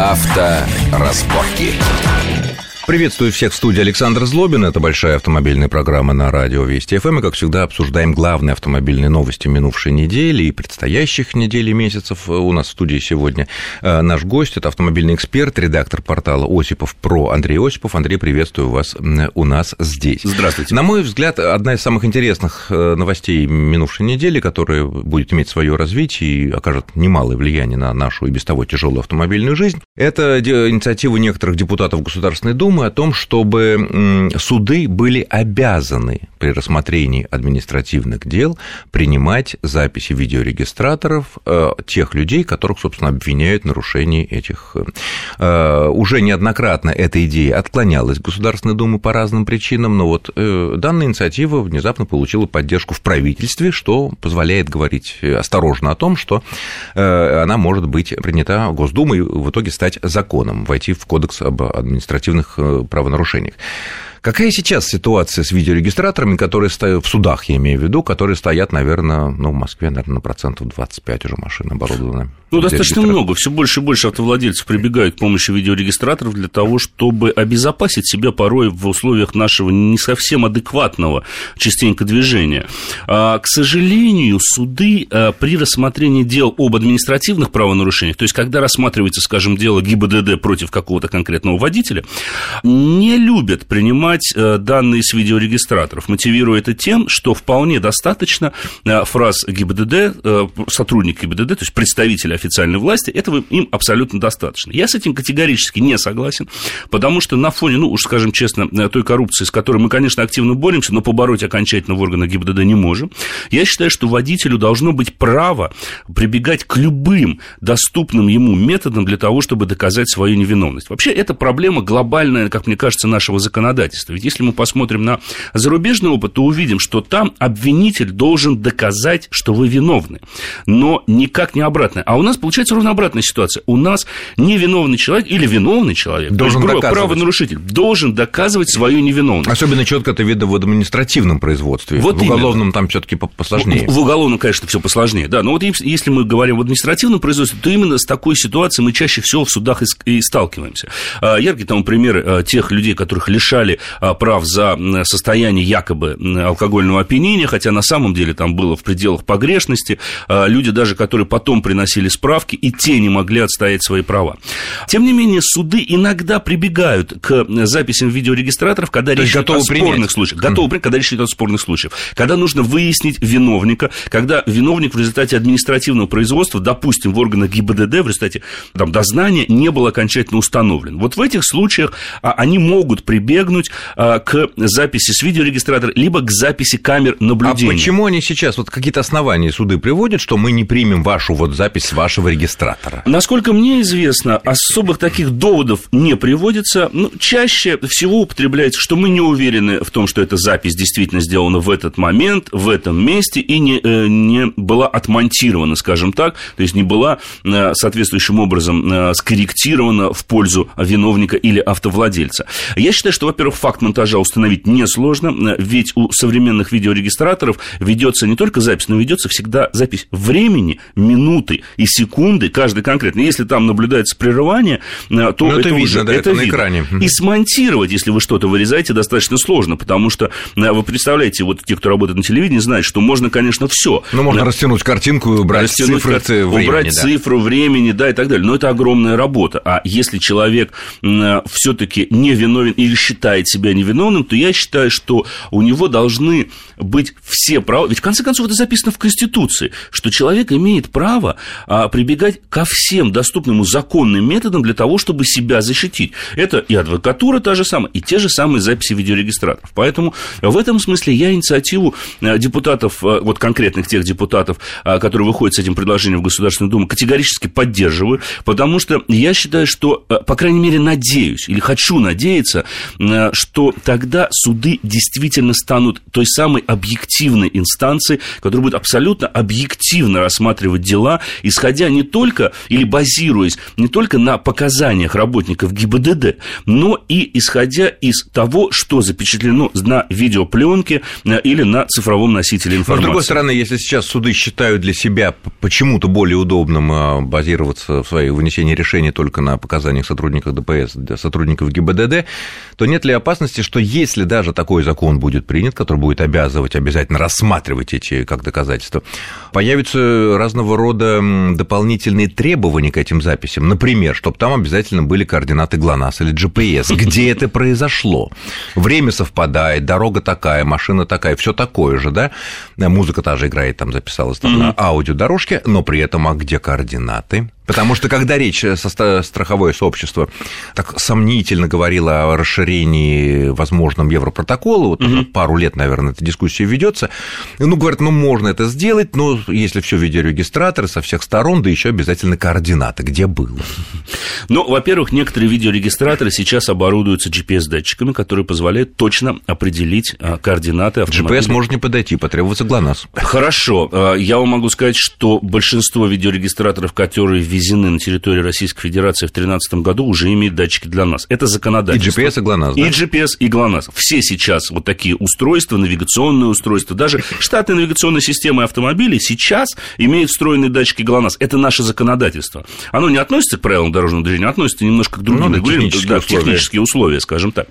Авторазборки. Приветствую всех в студии Александр Злобин. Это большая автомобильная программа на радио Вести ФМ. И, как всегда, обсуждаем главные автомобильные новости минувшей недели и предстоящих недель и месяцев. У нас в студии сегодня э, наш гость. Это автомобильный эксперт, редактор портала Осипов про Андрей Осипов. Андрей, приветствую вас у нас здесь. Здравствуйте. На мой взгляд, одна из самых интересных э, новостей минувшей недели, которая будет иметь свое развитие и окажет немалое влияние на нашу и без того тяжелую автомобильную жизнь, это инициатива некоторых депутатов Государственной Думы о том, чтобы суды были обязаны при рассмотрении административных дел принимать записи видеорегистраторов э, тех людей, которых, собственно, обвиняют в нарушении этих. Э, уже неоднократно эта идея отклонялась Государственной Думы по разным причинам, но вот э, данная инициатива внезапно получила поддержку в правительстве, что позволяет говорить осторожно о том, что она может быть принята Госдумой и в итоге стать законом, войти в Кодекс об административных правонарушениях. Какая сейчас ситуация с видеорегистраторами, которые стоят в судах, я имею в виду, которые стоят, наверное, ну, в Москве, наверное, на процентов 25 уже машин оборудованы? Ну, достаточно много. Все больше и больше автовладельцев прибегают к помощи видеорегистраторов для того, чтобы обезопасить себя порой в условиях нашего не совсем адекватного частенько движения. А, к сожалению, суды а, при рассмотрении дел об административных правонарушениях, то есть когда рассматривается, скажем, дело ГИБДД против какого-то конкретного водителя, не любят принимать э, данные с видеорегистраторов, мотивируя это тем, что вполне достаточно фраз ГИБДД, сотрудника ГИБДД, то есть представителя официальной власти, этого им абсолютно достаточно. Я с этим категорически не согласен, потому что на фоне, ну, уж скажем честно, той коррупции, с которой мы, конечно, активно боремся, но побороть окончательно в органах ГИБДД не можем, я считаю, что водителю должно быть право прибегать к любым доступным ему методам для того, чтобы доказать свою невиновность. Вообще, это проблема глобальная, как мне кажется, нашего законодательства. Ведь если мы посмотрим на зарубежный опыт, то увидим, что там обвинитель должен доказать, что вы виновны, но никак не обратно. А у нас получается ровно обратная ситуация. У нас невиновный человек или виновный человек, должен то есть, правонарушитель, должен доказывать свою невиновность. Особенно четко это видно в административном производстве. Вот в уголовном именно. там все-таки посложнее. В, в уголовном, конечно, все посложнее, да. Но вот если мы говорим в административном производстве, то именно с такой ситуацией мы чаще всего в судах и, и сталкиваемся. А, яркий там пример а, тех людей, которых лишали а, прав за состояние якобы алкогольного опьянения, хотя на самом деле там было в пределах погрешности. Люди даже, которые потом приносили справки, и те не могли отстоять свои права. Тем не менее, суды иногда прибегают к записям видеорегистраторов, когда речь идет о спорных принять. случаях. Готовы принять, когда речь идет о спорных случаях. Когда нужно выяснить виновника, когда виновник в результате административного производства, допустим, в органах ГИБДД, в результате там, дознания не был окончательно установлен. Вот в этих случаях а, они могут прибегнуть а, к записи с видеорегистратора, либо к записи камер наблюдения. А почему они сейчас, вот какие-то основания суды приводят, что мы не примем вашу вот запись с вашего регистратора? Насколько мне известно, особых таких доводов не приводится. Ну, чаще всего употребляется, что мы не уверены в том, что эта запись действительно сделана в этот момент, в этом месте и не, э, не была отмонтирована, скажем так, то есть не была э, соответствующим образом э, скорректирована в пользу виновника или автовладельца. Я считаю, что, во-первых, факт монтажа установить несложно, ведь у современных видеорегистраторов ведется не только запись, но ведется всегда запись времени, минуты и секунды, каждый конкретно. Если там наблюдается прерывание, э, то ну, это, это видно, уже да, это, это на экране. И смонтировать, если вы что-то вырезаете, достаточно сложно, потому что э, вы представляете, вот те, кто работает на телевидении, знают, что можно, конечно, все. Ну, можно растянуть картинку и убрать растянуть цифры кар... времени. Убрать да. цифру времени, да, и так далее. Но это огромная работа. А если человек э, все-таки не виновен или считает себя себя невиновным, то я считаю, что у него должны быть все права. Ведь в конце концов это записано в Конституции, что человек имеет право а, прибегать ко всем доступным законным методам для того, чтобы себя защитить. Это и адвокатура та же самая, и те же самые записи видеорегистраторов. Поэтому в этом смысле я инициативу а, депутатов, а, вот конкретных тех депутатов, а, которые выходят с этим предложением в Государственную Думу, категорически поддерживаю, потому что я считаю, что, по крайней мере, надеюсь или хочу надеяться, что тогда суды действительно станут той самой объективной инстанцией, которая будет абсолютно объективно рассматривать дела, исходя не только или базируясь не только на показаниях работников ГИБДД, но и исходя из того, что запечатлено на видеопленке э, или на цифровом носителе информации. Но, с другой стороны, если сейчас суды считают для себя почему-то более удобным э, базироваться в своей вынесении решений только на показаниях сотрудников ДПС, сотрудников ГИБДД, то нет ли опасности, что если даже такой закон будет принят, который будет обязывать обязательно рассматривать эти как доказательства, появятся разного рода дополнительные требования к этим записям. Например, чтобы там обязательно были координаты ГЛОНАСС или GPS, где это произошло. Время совпадает, дорога такая, машина такая, все такое же, да? Музыка та же играет, там записалась там, на аудиодорожке, но при этом, а где координаты? Потому что когда речь со страховое сообщество так сомнительно говорило о расширении возможном Европротокола, вот угу. пару лет, наверное, эта дискуссия ведется, ну, говорят, ну, можно это сделать, но если все видеорегистраторы со всех сторон, да еще обязательно координаты, где было. Ну, во-первых, некоторые видеорегистраторы сейчас оборудуются GPS-датчиками, которые позволяют точно определить а, координаты автомобиля. GPS может не подойти, потребуется ГЛОНАСС. Хорошо. А, я вам могу сказать, что большинство видеорегистраторов, которые ввезены на территории Российской Федерации в 2013 году, уже имеют датчики для нас. Это законодательство. И GPS, и ГЛОНАСС, да? И GPS, и ГЛОНАСС. Все сейчас вот такие устройства, навигационные устройства, даже штатные навигационные системы автомобилей сейчас имеют встроенные датчики ГЛОНАСС. Это наше законодательство. Оно не относится к правилам дорожного движения, относится немножко к другим ну, технические, да, условия. технические условия, скажем так.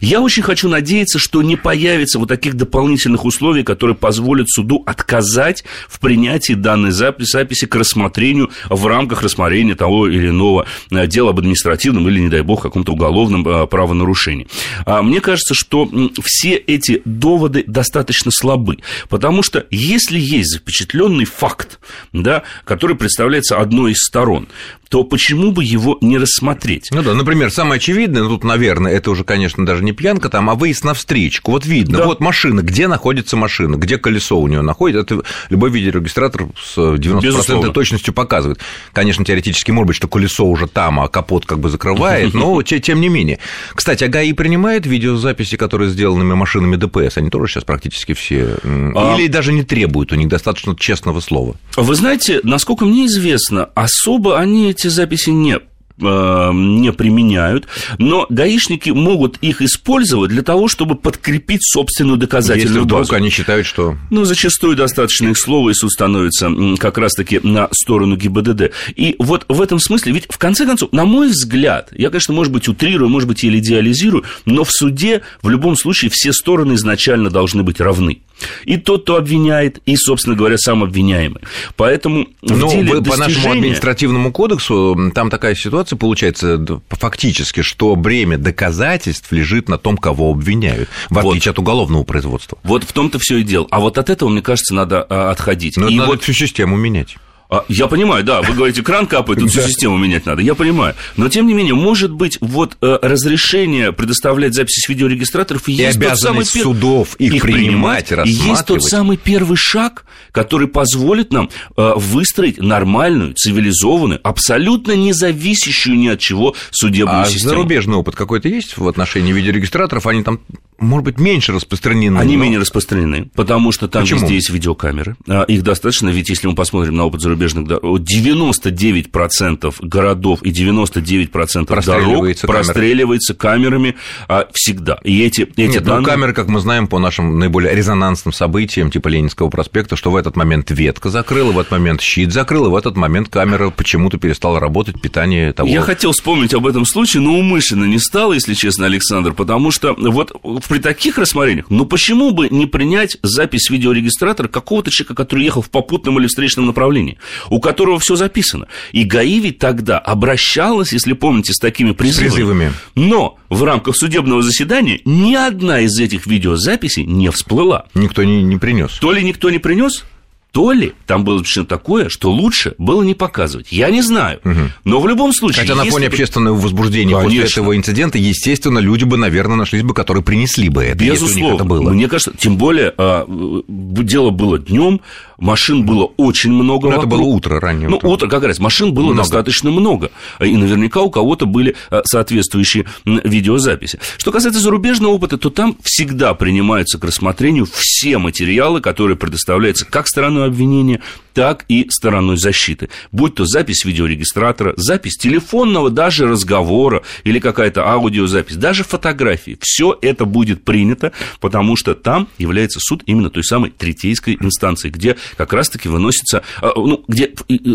Я очень хочу надеяться, что не появится вот таких дополнительных условий, которые позволят суду отказать в принятии данной записи, записи к рассмотрению в рамках рассмотрения того или иного э, дела об административном или, не дай бог, каком-то уголовном э, правонарушении. А мне кажется, что все эти доводы достаточно слабы, потому что если есть запечатленный факт, да, который представляется одной из сторон, то почему бы его не рассмотреть? Ну да, например, самое очевидное, ну тут, наверное, это уже, конечно, даже не пьянка там, а выезд на встречку. Вот видно, да. вот машина, где находится машина, где колесо у нее находится, это любой видеорегистратор с 90% Безусловно. точностью показывает. Конечно, теоретически может быть, что колесо уже там, а капот как бы закрывает, но тем не менее. Кстати, а ГАИ принимает видеозаписи, которые сделаны машинами ДПС? Они тоже сейчас практически все... А Или даже не требуют, у них достаточно честного слова? Вы знаете, насколько мне известно, особо они эти записи не не применяют, но гаишники могут их использовать для того, чтобы подкрепить собственную доказательную Если вдруг базу. они считают, что... Ну, зачастую достаточно их слова, и суд становится как раз-таки на сторону ГИБДД. И вот в этом смысле, ведь в конце концов, на мой взгляд, я, конечно, может быть, утрирую, может быть, или идеализирую, но в суде в любом случае все стороны изначально должны быть равны. И тот, кто обвиняет, и, собственно говоря, сам обвиняемый. Поэтому в Но деле достижения... по нашему административному кодексу там такая ситуация получается фактически, что бремя доказательств лежит на том, кого обвиняют, в отличие вот. от уголовного производства. Вот в том-то все и дело. А вот от этого, мне кажется, надо а, отходить. Но и надо вот... всю систему менять. А, я понимаю, да, вы говорите, кран капает, тут всю систему менять надо, я понимаю. Но, тем не менее, может быть, вот э, разрешение предоставлять записи с видеорегистраторов и есть тот самый судов их, их принимать, принимать и есть тот самый первый шаг, который позволит нам э, выстроить нормальную, цивилизованную, абсолютно независящую ни от чего судебную а систему. зарубежный опыт какой-то есть в отношении видеорегистраторов? Они там может быть, меньше распространены. Они но... менее распространены, потому что там Почему? везде есть видеокамеры. А, их достаточно, ведь если мы посмотрим на опыт зарубежных, 99% городов и 99% дорог простреливается камерами а, всегда. И эти, эти Нет, ну, данные... ну, камеры, как мы знаем по нашим наиболее резонансным событиям, типа Ленинского проспекта, что в этот момент ветка закрыла, в этот момент щит закрыл, и в этот момент камера почему-то перестала работать, питание того... Я хотел вспомнить об этом случае, но умышленно не стал, если честно, Александр, потому что вот при таких рассмотрениях, ну почему бы не принять запись видеорегистратора какого-то человека, который ехал в попутном или встречном направлении, у которого все записано. И ГАИ ведь тогда обращалась, если помните, с такими призывами. С призывами. Но в рамках судебного заседания ни одна из этих видеозаписей не всплыла. Никто не, не принес. То ли никто не принес, то ли там было что такое, что лучше было не показывать. Я не знаю. Угу. Но в любом случае... Хотя на фоне если... общественного возбуждения Конечно. после этого инцидента, естественно, люди бы, наверное, нашлись бы, которые принесли бы это, Безусловно. это было. Мне кажется, тем более, а, дело было днем, машин было очень много Ну, это было утро, раннее Ну, утро. утро как раз, машин было Много. достаточно много. И наверняка у кого-то были а, соответствующие видеозаписи. Что касается зарубежного опыта, то там всегда принимаются к рассмотрению все материалы, которые предоставляются как стороной обвинения, так и стороной защиты. Будь то запись видеорегистратора, запись телефонного даже разговора или какая-то аудиозапись, даже фотографии. Все это будет принято, потому что там является суд именно той самой третейской инстанции, где как раз-таки выносится, а, ну, где и- и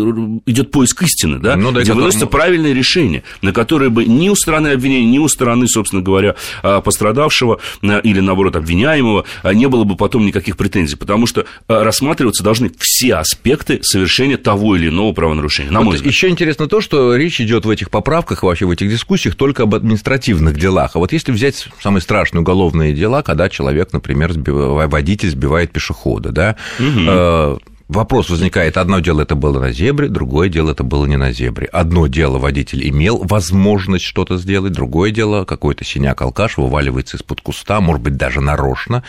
идет поиск истины, да, Ну да, где которому- выносится правильное решение, на которое бы ни у стороны обвинения, ни у стороны, собственно говоря, а, пострадавшего или, наоборот, обвиняемого а, не было бы потом никаких претензий, потому что рассматриваться должны все аспекты совершения того или иного правонарушения, на мой взгляд. Еще интересно то, что речь идет в этих поправках вообще в этих дискуссиях только об административных делах. А вот если взять самые страшные уголовные дела, когда человек, например, сбив- водитель сбивает пешехода, да, э, Вопрос возникает, одно дело это было на зебре, другое дело это было не на зебре. Одно дело водитель имел возможность что-то сделать, другое дело какой-то синяк-алкаш вываливается из-под куста, может быть, даже нарочно,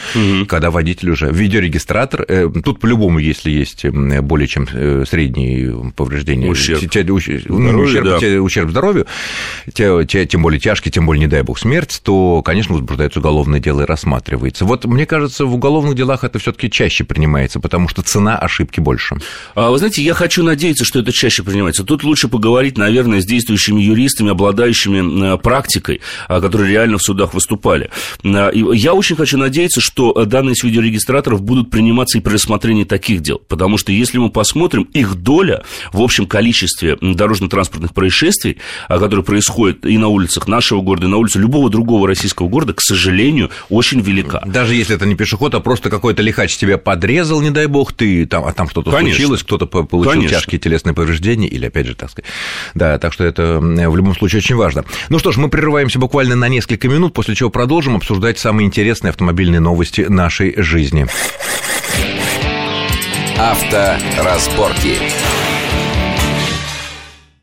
когда водитель уже... Видеорегистратор, э, тут по-любому, если есть более чем э, средние повреждения... Ущерб. те- те- ну, Здоровью, ущерб, да. те- ущерб здоровью, те- те- тем более тяжкий, тем более, не дай бог, смерть, то, конечно, возбуждается уголовное дело и рассматривается. Вот, мне кажется, в уголовных делах это все таки чаще принимается, потому что цена ошибки больше. А, Вы знаете, я хочу надеяться, что это чаще принимается. Тут лучше поговорить, наверное, с действующими юристами, обладающими э, практикой, а, которые реально в судах выступали. И Я очень хочу надеяться, что э, данные с видеорегистраторов будут приниматься и при рассмотрении таких дел. Потому что если мы посмотрим, их доля в общем количестве дорожно-транспортных происшествий, а, которые происходят и на улицах нашего города, и на улице любого другого российского города, к сожалению, очень велика. Даже если это не пешеход, а просто какой-то лихач тебя подрезал, не дай бог, ты там, там что-то Конечно. случилось, кто-то по- получил Конечно. тяжкие телесные повреждения, или, опять же, так сказать. Да, так что это в любом случае очень важно. Ну что ж, мы прерываемся буквально на несколько минут, после чего продолжим обсуждать самые интересные автомобильные новости нашей жизни. Авторазборки.